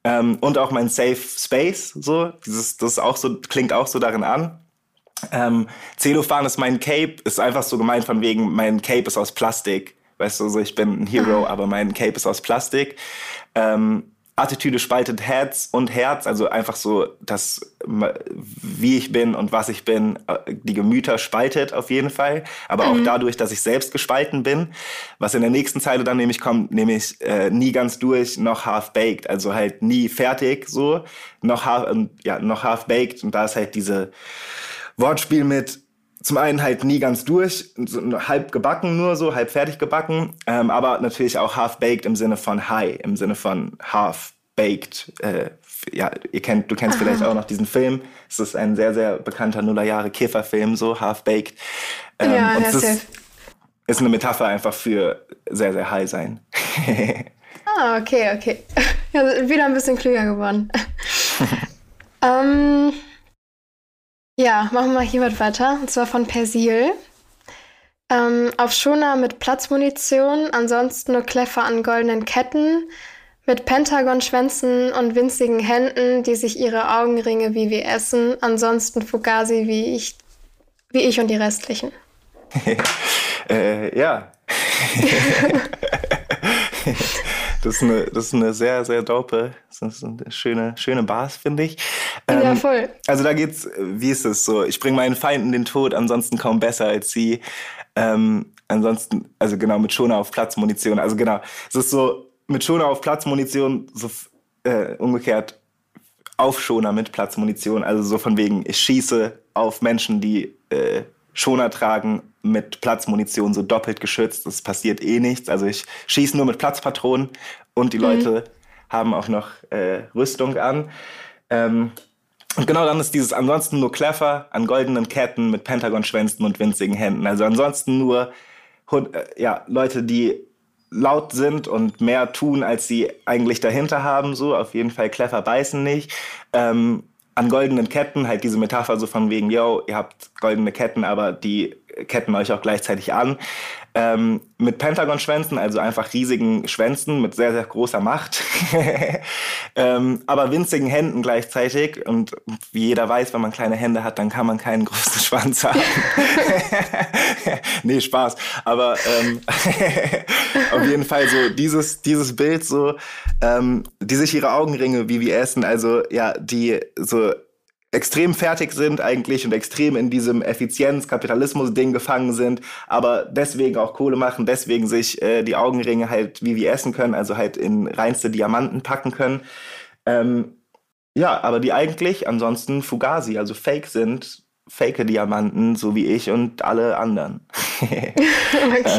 Ähm, und auch mein Safe Space, so. Dieses, das auch so, klingt auch so darin an. Ähm, Cellophane ist mein Cape, ist einfach so gemeint von wegen, mein Cape ist aus Plastik. Weißt du, so ich bin ein Hero, aber mein Cape ist aus Plastik. Ähm, Attitüde spaltet Herz und Herz, also einfach so, dass wie ich bin und was ich bin, äh, die Gemüter spaltet auf jeden Fall, aber mhm. auch dadurch, dass ich selbst gespalten bin. Was in der nächsten Zeile dann nämlich kommt, nämlich äh, nie ganz durch, noch half baked, also halt nie fertig so, noch half, ja, noch half baked und da ist halt diese Wortspiel mit zum einen halt nie ganz durch, so halb gebacken nur so, halb fertig gebacken, ähm, aber natürlich auch half baked im Sinne von high, im Sinne von half baked. Äh, ja, ihr kennt, du kennst Aha. vielleicht auch noch diesen Film. Es ist ein sehr, sehr bekannter Nullerjahre Käferfilm, so half baked. Ähm, ja, und es ist, ist eine Metapher einfach für sehr, sehr high sein. ah, okay, okay. Ja, wieder ein bisschen klüger geworden. ähm, ja, machen wir hier was weiter. Und zwar von Persil. Ähm, auf Schoner mit Platzmunition, ansonsten nur Kleffer an goldenen Ketten, mit Pentagon-Schwänzen und winzigen Händen, die sich ihre Augenringe wie wir essen, ansonsten Fugazi wie ich, wie ich und die restlichen. äh, ja. Das ist eine, das ist eine sehr, sehr dope, das ist eine schöne, schöne Bars, finde ich. Ähm, ja, voll. Also da geht's, wie ist es so? Ich bringe meinen Feinden den Tod, ansonsten kaum besser als sie. Ähm, ansonsten, also genau, mit Schoner auf Platzmunition. Also genau, es ist so, mit Schoner auf Platzmunition, so äh, umgekehrt Aufschoner mit Platzmunition. Also so von wegen, ich schieße auf Menschen, die äh, Schoner tragen mit Platzmunition so doppelt geschützt. Es passiert eh nichts. Also ich schieße nur mit Platzpatronen und die mhm. Leute haben auch noch äh, Rüstung an. Ähm, und genau dann ist dieses ansonsten nur clever an goldenen Ketten mit Pentagon-Schwänzen und winzigen Händen. Also ansonsten nur äh, ja, Leute, die laut sind und mehr tun, als sie eigentlich dahinter haben. So auf jeden Fall clever beißen nicht. Ähm, an goldenen Ketten, halt diese Metapher so von wegen, yo, ihr habt goldene Ketten, aber die ketten euch auch gleichzeitig an ähm, mit Pentagon-Schwänzen, also einfach riesigen Schwänzen mit sehr, sehr großer Macht, ähm, aber winzigen Händen gleichzeitig. Und wie jeder weiß, wenn man kleine Hände hat, dann kann man keinen großen Schwanz haben. nee, Spaß. Aber ähm, auf jeden Fall so dieses, dieses Bild so, ähm, die sich ihre Augenringe wie wir essen, also ja, die so extrem fertig sind eigentlich und extrem in diesem Effizienz-Kapitalismus-Ding gefangen sind, aber deswegen auch Kohle machen, deswegen sich äh, die Augenringe halt wie wir essen können, also halt in reinste Diamanten packen können. Ähm, ja, aber die eigentlich ansonsten Fugazi, also Fake sind, fake Diamanten, so wie ich und alle anderen. okay.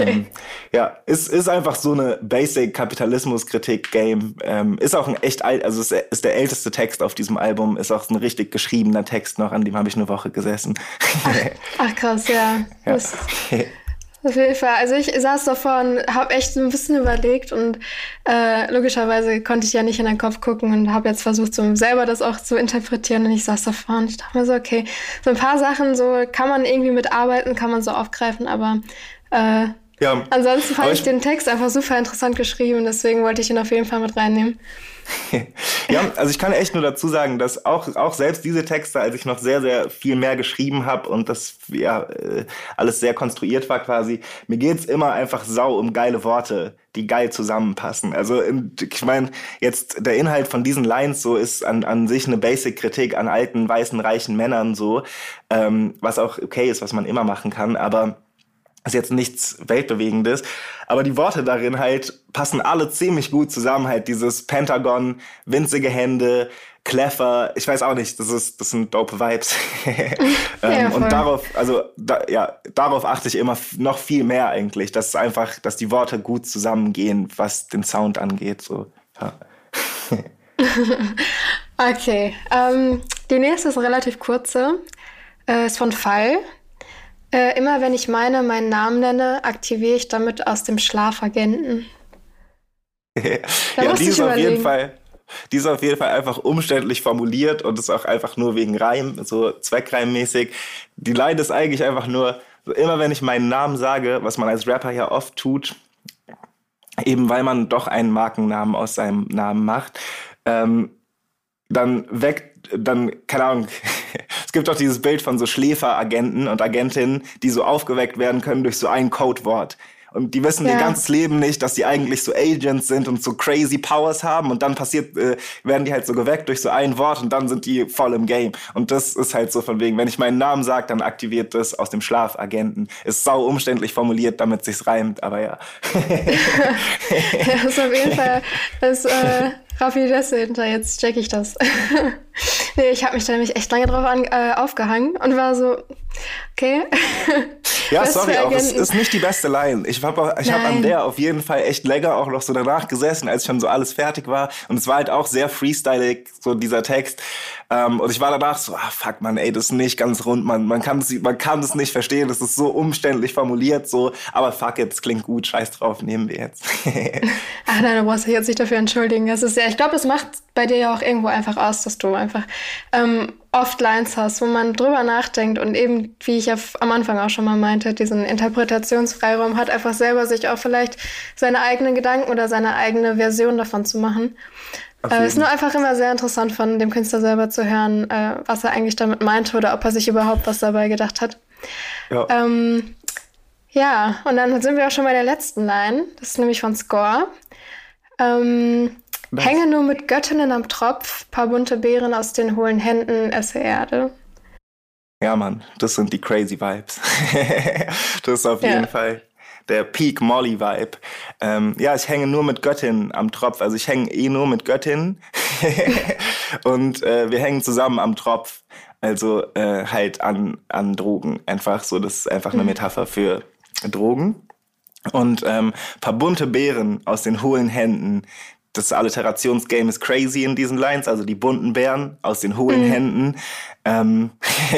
ähm, ja, ist, ist einfach so eine basic Kapitalismus-Kritik-Game. Ähm, ist auch ein echt alt, also ist, ist der älteste Text auf diesem Album, ist auch ein richtig geschriebener Text noch, an dem habe ich eine Woche gesessen. ach, ach, krass, ja. ja. Das, auf jeden Fall. Also ich saß davor und habe echt ein bisschen überlegt und äh, logischerweise konnte ich ja nicht in den Kopf gucken und habe jetzt versucht, so selber das auch zu interpretieren und ich saß davor und ich dachte mir so, okay, so ein paar Sachen so kann man irgendwie mitarbeiten, kann man so aufgreifen, aber äh, ja, ansonsten fand ich, ich den Text einfach super interessant geschrieben, deswegen wollte ich ihn auf jeden Fall mit reinnehmen. ja, also ich kann echt nur dazu sagen, dass auch, auch selbst diese Texte, als ich noch sehr, sehr viel mehr geschrieben habe und das ja äh, alles sehr konstruiert war quasi, mir geht's immer einfach sau um geile Worte, die geil zusammenpassen. Also ich meine, jetzt der Inhalt von diesen Lines so ist an, an sich eine Basic-Kritik an alten, weißen, reichen Männern so, ähm, was auch okay ist, was man immer machen kann, aber ist jetzt nichts Weltbewegendes, aber die Worte darin halt passen alle ziemlich gut zusammen. Halt dieses Pentagon, winzige Hände, clever, ich weiß auch nicht, das ist, das sind dope Vibes. ja, ähm, und darauf, also da, ja, darauf achte ich immer noch viel mehr eigentlich, dass einfach, dass die Worte gut zusammengehen, was den Sound angeht. So, ja. okay, ähm, die nächste ist relativ kurze, äh, ist von Fall. Äh, immer wenn ich meine, meinen Namen nenne, aktiviere ich damit aus dem Schlaf Agenten. ja, die ist auf jeden Fall. Die ist auf jeden Fall einfach umständlich formuliert und ist auch einfach nur wegen Reim, so zweckreimmäßig. Die Line ist eigentlich einfach nur, immer wenn ich meinen Namen sage, was man als Rapper ja oft tut, eben weil man doch einen Markennamen aus seinem Namen macht, ähm, dann weckt, dann, keine Ahnung, es gibt auch dieses Bild von so Schläferagenten und Agentinnen, die so aufgeweckt werden können durch so ein Codewort. Und die wissen ja. ihr ganzes Leben nicht, dass die eigentlich so Agents sind und so crazy Powers haben. Und dann passiert, äh, werden die halt so geweckt durch so ein Wort und dann sind die voll im Game. Und das ist halt so von wegen, wenn ich meinen Namen sage, dann aktiviert das aus dem Schlaf Agenten. Ist sau umständlich formuliert, damit sich's reimt, aber ja. ja, ist auf jeden Fall das, äh, Raffinesse hinter, jetzt check ich das. nee, ich habe mich da nämlich echt lange drauf an, äh, aufgehangen und war so, okay. Ja, sorry, auch es ist nicht die beste Line. Ich habe ich hab an der auf jeden Fall echt länger auch noch so danach gesessen, als schon so alles fertig war. Und es war halt auch sehr freestylig, so dieser Text. Ähm, und ich war danach so, ah, fuck man, ey, das ist nicht ganz rund, man, man kann es man kann das nicht verstehen, das ist so umständlich formuliert, so, aber fuck it, es klingt gut, scheiß drauf, nehmen wir jetzt. Ach nein, du brauchst dich jetzt nicht dafür entschuldigen. Das ist ja, ich glaube, das macht bei dir ja auch irgendwo einfach aus, dass du einfach ähm, oft Lines hast, wo man drüber nachdenkt und eben, wie ich ja am Anfang auch schon mal meinte, diesen Interpretationsfreiraum hat, einfach selber sich auch vielleicht seine eigenen Gedanken oder seine eigene Version davon zu machen. Es äh, ist nur einfach immer sehr interessant von dem Künstler selber zu hören, äh, was er eigentlich damit meinte oder ob er sich überhaupt was dabei gedacht hat. Ja. Ähm, ja, und dann sind wir auch schon bei der letzten Line. Das ist nämlich von Score. Ähm, hänge nur mit Göttinnen am Tropf, paar bunte Beeren aus den hohlen Händen, esse Erde. Ja, Mann, das sind die crazy Vibes. das ist auf ja. jeden Fall der Peak Molly Vibe. Ähm, ja, ich hänge nur mit Göttin am Tropf. Also ich hänge eh nur mit Göttin und äh, wir hängen zusammen am Tropf. Also äh, halt an, an Drogen. Einfach so, das ist einfach eine mhm. Metapher für Drogen. Und ähm, paar bunte Beeren aus den hohlen Händen. Das Alliterationsgame ist crazy in diesen Lines, also die bunten Bären aus den hohlen mhm. Händen. Ähm,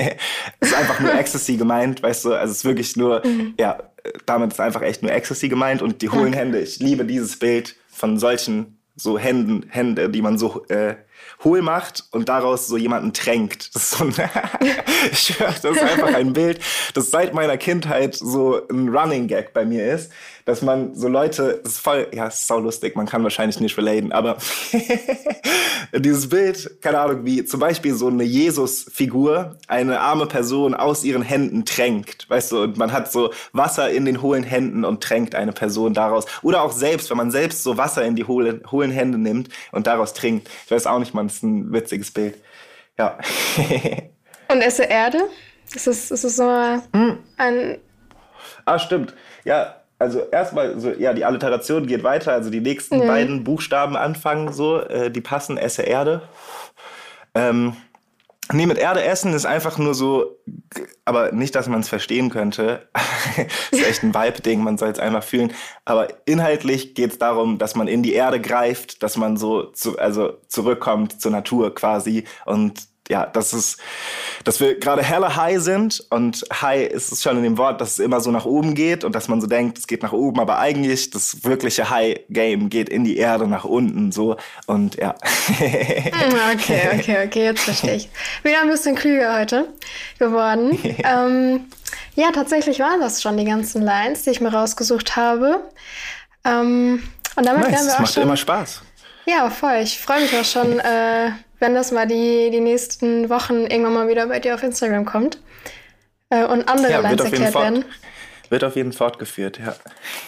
ist einfach nur Ecstasy gemeint, weißt du, also es ist wirklich nur, mhm. ja, damit ist einfach echt nur Ecstasy gemeint und die hohlen Hände. Ich liebe dieses Bild von solchen so Händen, Hände, die man so äh, hohl macht und daraus so jemanden tränkt. Das ist so ein ich schwör, das ist einfach ein Bild, das seit meiner Kindheit so ein Running Gag bei mir ist, dass man so Leute, das ist voll, ja, ist sau lustig, man kann wahrscheinlich nicht relaten, aber dieses Bild, keine Ahnung, wie zum Beispiel so eine Jesus-Figur eine arme Person aus ihren Händen tränkt, weißt du, und man hat so Wasser in den hohlen Händen und tränkt eine Person daraus. Oder auch selbst, wenn man selbst so Wasser in die hohlen, hohlen Hände nimmt und daraus trinkt. Ich weiß auch nicht, man, ist ein witziges Bild. Ja. und esse Erde? Ist es, ist es so hm. ein... Ah, stimmt. Ja, also erstmal so, ja, die Alliteration geht weiter, also die nächsten mhm. beiden Buchstaben anfangen so, äh, die passen, esse Erde. Ähm, nee, mit Erde essen ist einfach nur so, aber nicht, dass man es verstehen könnte. ist echt ein Vibe-Ding, man soll es einfach fühlen. Aber inhaltlich geht es darum, dass man in die Erde greift, dass man so zu, also zurückkommt zur Natur quasi und ja, das ist, dass wir gerade hella high sind und high ist es schon in dem Wort, dass es immer so nach oben geht und dass man so denkt, es geht nach oben, aber eigentlich das wirkliche High Game geht in die Erde nach unten so und ja. Hm, okay, okay, okay, jetzt verstehe ich. Wieder ein bisschen klüger heute geworden. ähm, ja, tatsächlich waren das schon die ganzen Lines, die ich mir rausgesucht habe. Ähm, und damit nice, werden wir auch macht schon, immer Spaß. Ja, voll. Ich freue mich auch schon. Äh, wenn das mal die, die nächsten Wochen irgendwann mal wieder bei dir auf Instagram kommt äh, und andere ja, Lines erklärt werden. Wird auf jeden Fall fortgeführt, ja.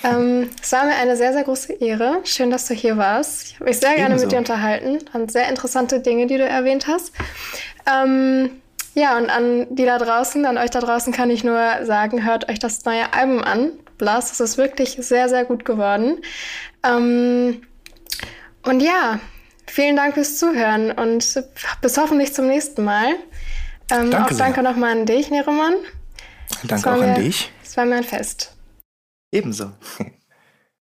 Ähm, es war mir eine sehr, sehr große Ehre. Schön, dass du hier warst. Ich habe mich sehr gerne Ebenso. mit dir unterhalten. Und sehr interessante Dinge, die du erwähnt hast. Ähm, ja, und an die da draußen, an euch da draußen kann ich nur sagen, hört euch das neue Album an. Blast, es ist wirklich sehr, sehr gut geworden. Ähm, und ja, Vielen Dank fürs Zuhören und bis hoffentlich zum nächsten Mal. Ähm, danke auch danke nochmal an dich, Neroman. Danke auch an dich. Es war mir ein Fest. Ebenso.